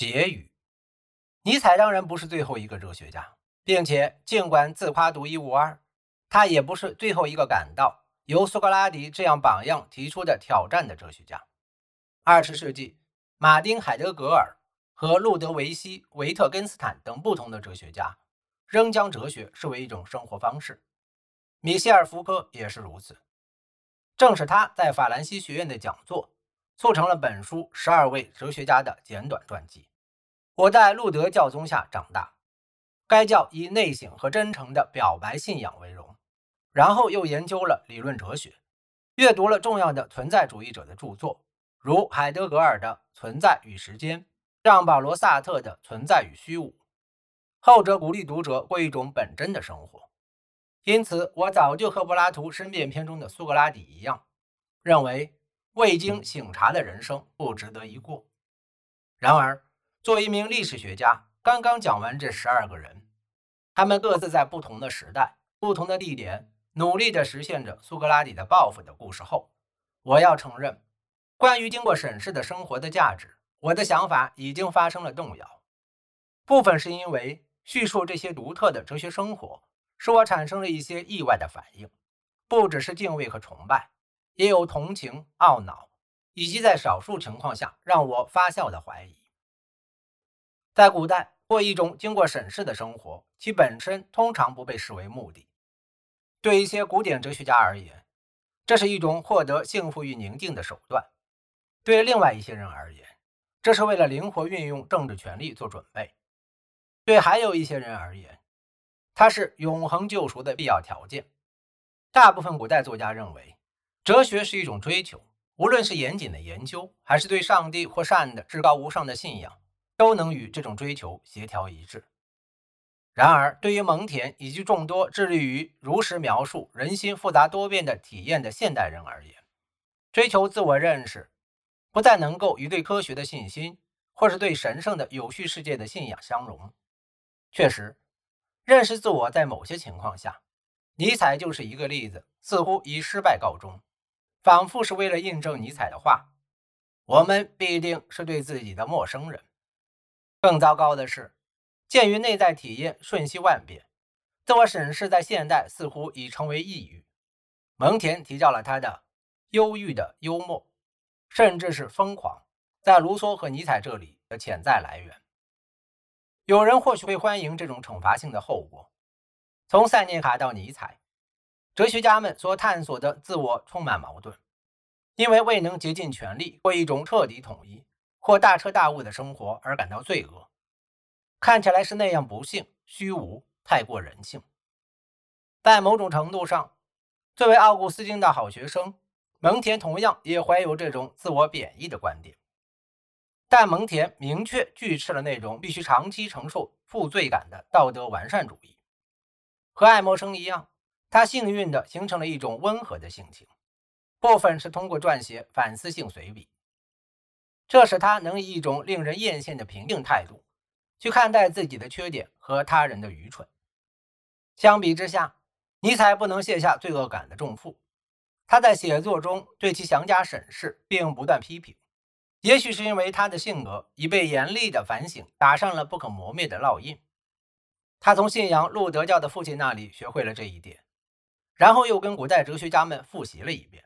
结语：尼采当然不是最后一个哲学家，并且尽管自夸独一无二，他也不是最后一个感到由苏格拉底这样榜样提出的挑战的哲学家。二十世纪，马丁·海德格尔和路德维希·维特根斯坦等不同的哲学家仍将哲学视为一种生活方式。米歇尔·福柯也是如此。正是他在法兰西学院的讲座，促成了本书十二位哲学家的简短传记。我在路德教宗下长大，该教以内省和真诚的表白信仰为荣，然后又研究了理论哲学，阅读了重要的存在主义者的著作。如海德格尔的《存在与时间》，让·保罗·萨特的《存在与虚无》，后者鼓励读者过一种本真的生活。因此，我早就和柏拉图《申辩篇》中的苏格拉底一样，认为未经醒察的人生不值得一过。然而，作为一名历史学家，刚刚讲完这十二个人，他们各自在不同的时代、不同的地点，努力地实现着苏格拉底的抱负的故事后，我要承认。关于经过审视的生活的价值，我的想法已经发生了动摇。部分是因为叙述这些独特的哲学生活，使我产生了一些意外的反应，不只是敬畏和崇拜，也有同情、懊恼，以及在少数情况下让我发笑的怀疑。在古代，过一种经过审视的生活，其本身通常不被视为目的。对一些古典哲学家而言，这是一种获得幸福与宁静的手段。对另外一些人而言，这是为了灵活运用政治权力做准备；对还有一些人而言，它是永恒救赎的必要条件。大部分古代作家认为，哲学是一种追求，无论是严谨的研究，还是对上帝或善的至高无上的信仰，都能与这种追求协调一致。然而，对于蒙恬以及众多致力于如实描述人心复杂多变的体验的现代人而言，追求自我认识。不再能够与对科学的信心，或是对神圣的有序世界的信仰相融。确实，认识自我在某些情况下，尼采就是一个例子，似乎以失败告终，仿佛是为了印证尼采的话：“我们必定是对自己的陌生人。”更糟糕的是，鉴于内在体验瞬息万变，自我审视在现代似乎已成为抑郁。蒙恬提到了他的忧郁的幽默。甚至是疯狂，在卢梭和尼采这里的潜在来源。有人或许会欢迎这种惩罚性的后果。从塞涅卡到尼采，哲学家们所探索的自我充满矛盾，因为未能竭尽全力过一种彻底统一或大彻大悟的生活而感到罪恶，看起来是那样不幸、虚无、太过人性。在某种程度上，作为奥古斯丁的好学生。蒙恬同样也怀有这种自我贬义的观点，但蒙恬明确拒斥了那种必须长期承受负罪感的道德完善主义。和爱默生一样，他幸运地形成了一种温和的性情，部分是通过撰写反思性随笔，这使他能以一种令人艳羡的平静态度去看待自己的缺点和他人的愚蠢。相比之下，尼采不能卸下罪恶感的重负。他在写作中对其详加审视，并不断批评。也许是因为他的性格已被严厉的反省打上了不可磨灭的烙印。他从信仰路德教的父亲那里学会了这一点，然后又跟古代哲学家们复习了一遍。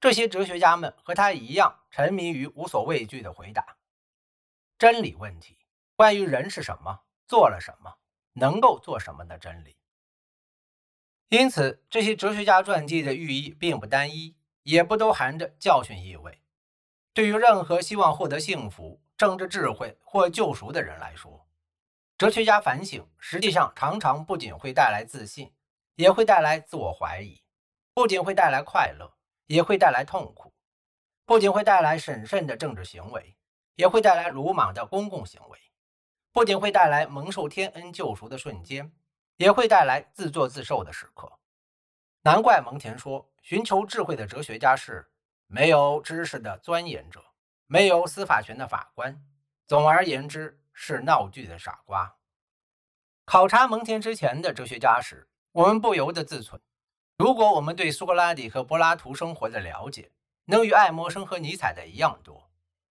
这些哲学家们和他一样，沉迷于无所畏惧的回答真理问题：关于人是什么，做了什么，能够做什么的真理。因此，这些哲学家传记的寓意并不单一，也不都含着教训意味。对于任何希望获得幸福、政治智慧或救赎的人来说，哲学家反省实际上常常不仅会带来自信，也会带来自我怀疑；不仅会带来快乐，也会带来痛苦；不仅会带来审慎的政治行为，也会带来鲁莽的公共行为；不仅会带来蒙受天恩救赎的瞬间。也会带来自作自受的时刻。难怪蒙恬说，寻求智慧的哲学家是没有知识的钻研者，没有司法权的法官，总而言之是闹剧的傻瓜。考察蒙恬之前的哲学家时，我们不由得自忖：如果我们对苏格拉底和柏拉图生活的了解能与爱默生和尼采的一样多，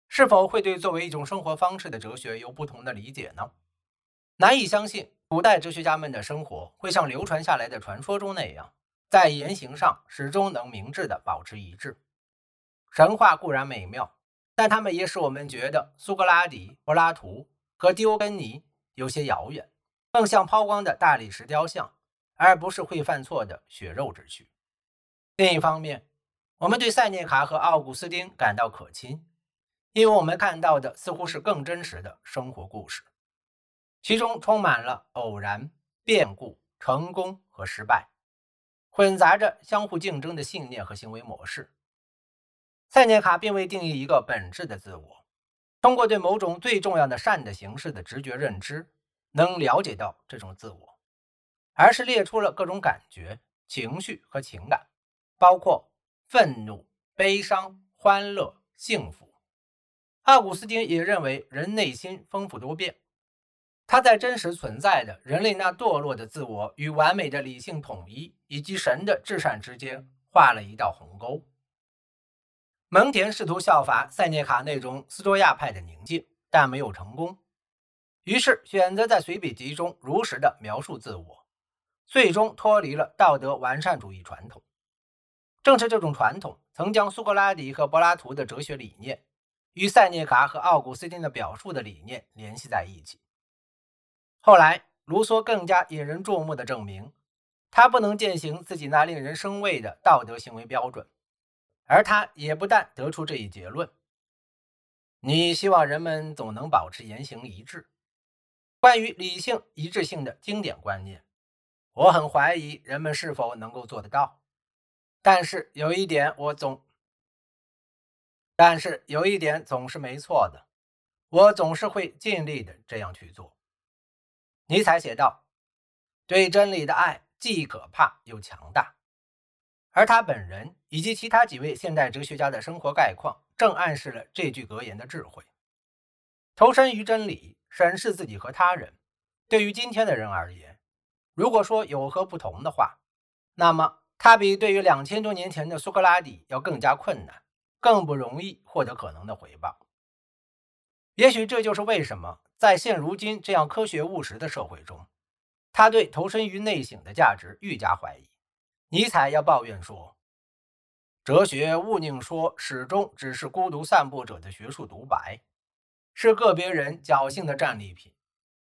是否会对作为一种生活方式的哲学有不同的理解呢？难以相信，古代哲学家们的生活会像流传下来的传说中那样，在言行上始终能明智地保持一致。神话固然美妙，但他们也使我们觉得苏格拉底、柏拉图和狄欧根尼有些遥远，更像抛光的大理石雕像，而不是会犯错的血肉之躯。另一方面，我们对塞涅卡和奥古斯丁感到可亲，因为我们看到的似乎是更真实的生活故事，其中充满了偶然、变故、成功和失败，混杂着相互竞争的信念和行为模式。塞涅卡并未定义一个本质的自我，通过对某种最重要的善的形式的直觉认知，能了解到这种自我，而是列出了各种感觉、情绪和情感，包括愤怒、悲伤、欢乐、幸福。奥古斯丁也认为人内心丰富多变，他在真实存在的人类那堕落的自我与完美的理性统一以及神的至善之间画了一道鸿沟。蒙田试图效法塞涅卡那种斯多亚派的宁静，但没有成功，于是选择在随笔集中如实的描述自我，最终脱离了道德完善主义传统。正是这种传统，曾将苏格拉底和柏拉图的哲学理念与塞涅卡和奥古斯丁的表述的理念联系在一起。后来，卢梭更加引人注目的证明，他不能践行自己那令人生畏的道德行为标准。而他也不但得出这一结论：你希望人们总能保持言行一致。关于理性一致性的经典观念，我很怀疑人们是否能够做得到。但是有一点我总，但是有一点总是没错的，我总是会尽力的这样去做。尼采写道：“对真理的爱既可怕又强大。”而他本人以及其他几位现代哲学家的生活概况，正暗示了这句格言的智慧：投身于真理，审视自己和他人。对于今天的人而言，如果说有何不同的话，那么它比对于两千多年前的苏格拉底要更加困难，更不容易获得可能的回报。也许这就是为什么在现如今这样科学务实的社会中，他对投身于内省的价值愈加怀疑。尼采要抱怨说：“哲学勿宁说始终只是孤独散步者的学术独白，是个别人侥幸的战利品，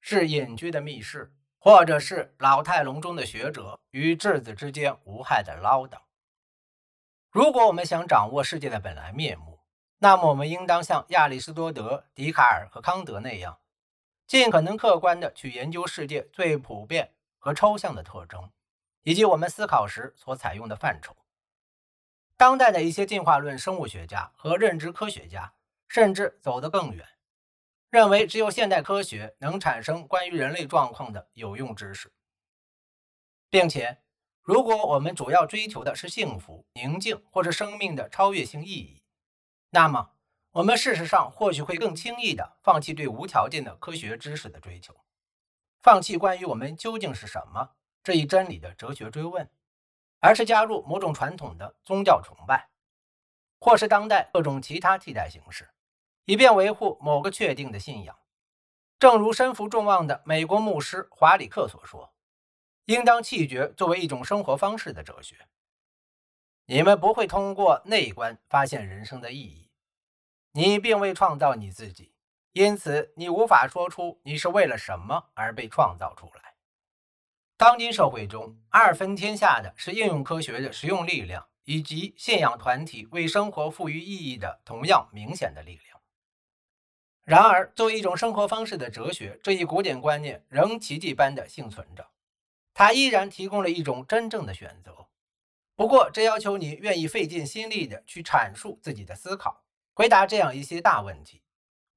是隐居的密室，或者是老态龙钟的学者与质子之间无害的唠叨。如果我们想掌握世界的本来面目，那么我们应当像亚里士多德、笛卡尔和康德那样，尽可能客观地去研究世界最普遍和抽象的特征。”以及我们思考时所采用的范畴。当代的一些进化论生物学家和认知科学家甚至走得更远，认为只有现代科学能产生关于人类状况的有用知识，并且，如果我们主要追求的是幸福、宁静或者生命的超越性意义，那么我们事实上或许会更轻易地放弃对无条件的科学知识的追求，放弃关于我们究竟是什么。这一真理的哲学追问，而是加入某种传统的宗教崇拜，或是当代各种其他替代形式，以便维护某个确定的信仰。正如身负众望的美国牧师华里克所说：“应当弃绝作为一种生活方式的哲学。你们不会通过内观发现人生的意义。你并未创造你自己，因此你无法说出你是为了什么而被创造出来。”当今社会中，二分天下的是应用科学的实用力量，以及信仰团体为生活赋予意义的同样明显的力量。然而，作为一种生活方式的哲学，这一古典观念仍奇迹般的幸存着。它依然提供了一种真正的选择。不过，这要求你愿意费尽心力的去阐述自己的思考，回答这样一些大问题：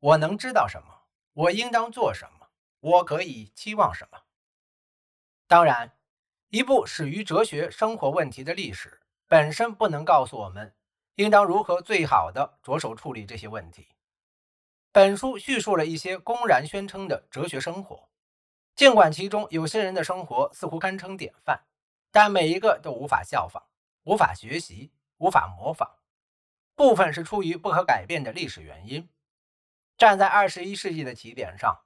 我能知道什么？我应当做什么？我可以期望什么？当然，一部始于哲学生活问题的历史本身不能告诉我们应当如何最好的着手处理这些问题。本书叙述了一些公然宣称的哲学生活，尽管其中有些人的生活似乎堪称典范，但每一个都无法效仿、无法学习、无法模仿。部分是出于不可改变的历史原因，站在二十一世纪的起点上，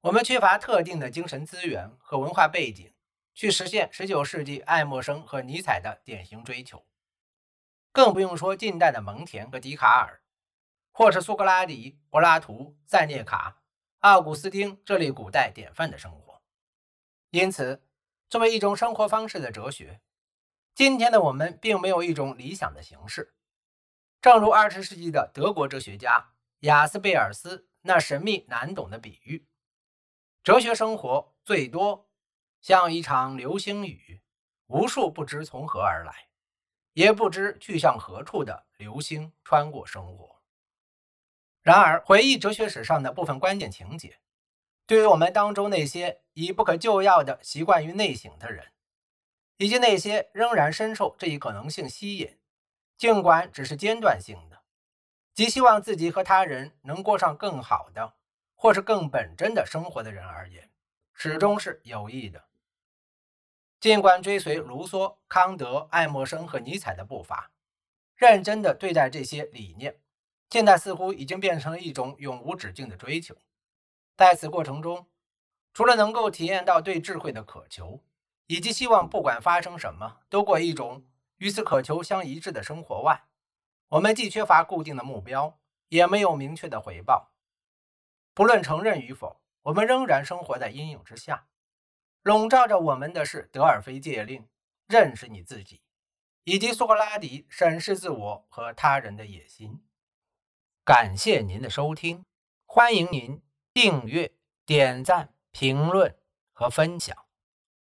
我们缺乏特定的精神资源和文化背景，去实现十九世纪爱默生和尼采的典型追求，更不用说近代的蒙田和笛卡尔，或是苏格拉底、柏拉图、塞涅卡、奥古斯丁这类古代典范的生活。因此，作为一种生活方式的哲学，今天的我们并没有一种理想的形式。正如二十世纪的德国哲学家雅斯贝尔斯那神秘难懂的比喻：哲学生活最多像一场流星雨，无数不知从何而来，也不知去向何处的流星穿过生活。然而，回忆哲学史上的部分关键情节，对于我们当中那些已不可救药的习惯于内省的人，以及那些仍然深受这一可能性吸引。尽管只是间断性的，即希望自己和他人能过上更好的，或是更本真的生活的人而言，始终是有益的。尽管追随卢梭、康德、爱默生和尼采的步伐，认真的对待这些理念，现在似乎已经变成了一种永无止境的追求。在此过程中，除了能够体验到对智慧的渴求，以及希望不管发生什么都过一种。与此渴求相一致的生活外，我们既缺乏固定的目标，也没有明确的回报。不论承认与否，我们仍然生活在阴影之下。笼罩着我们的是德尔菲戒令：认识你自己，以及苏格拉底审视自我和他人的野心。感谢您的收听，欢迎您订阅、点赞、评论和分享。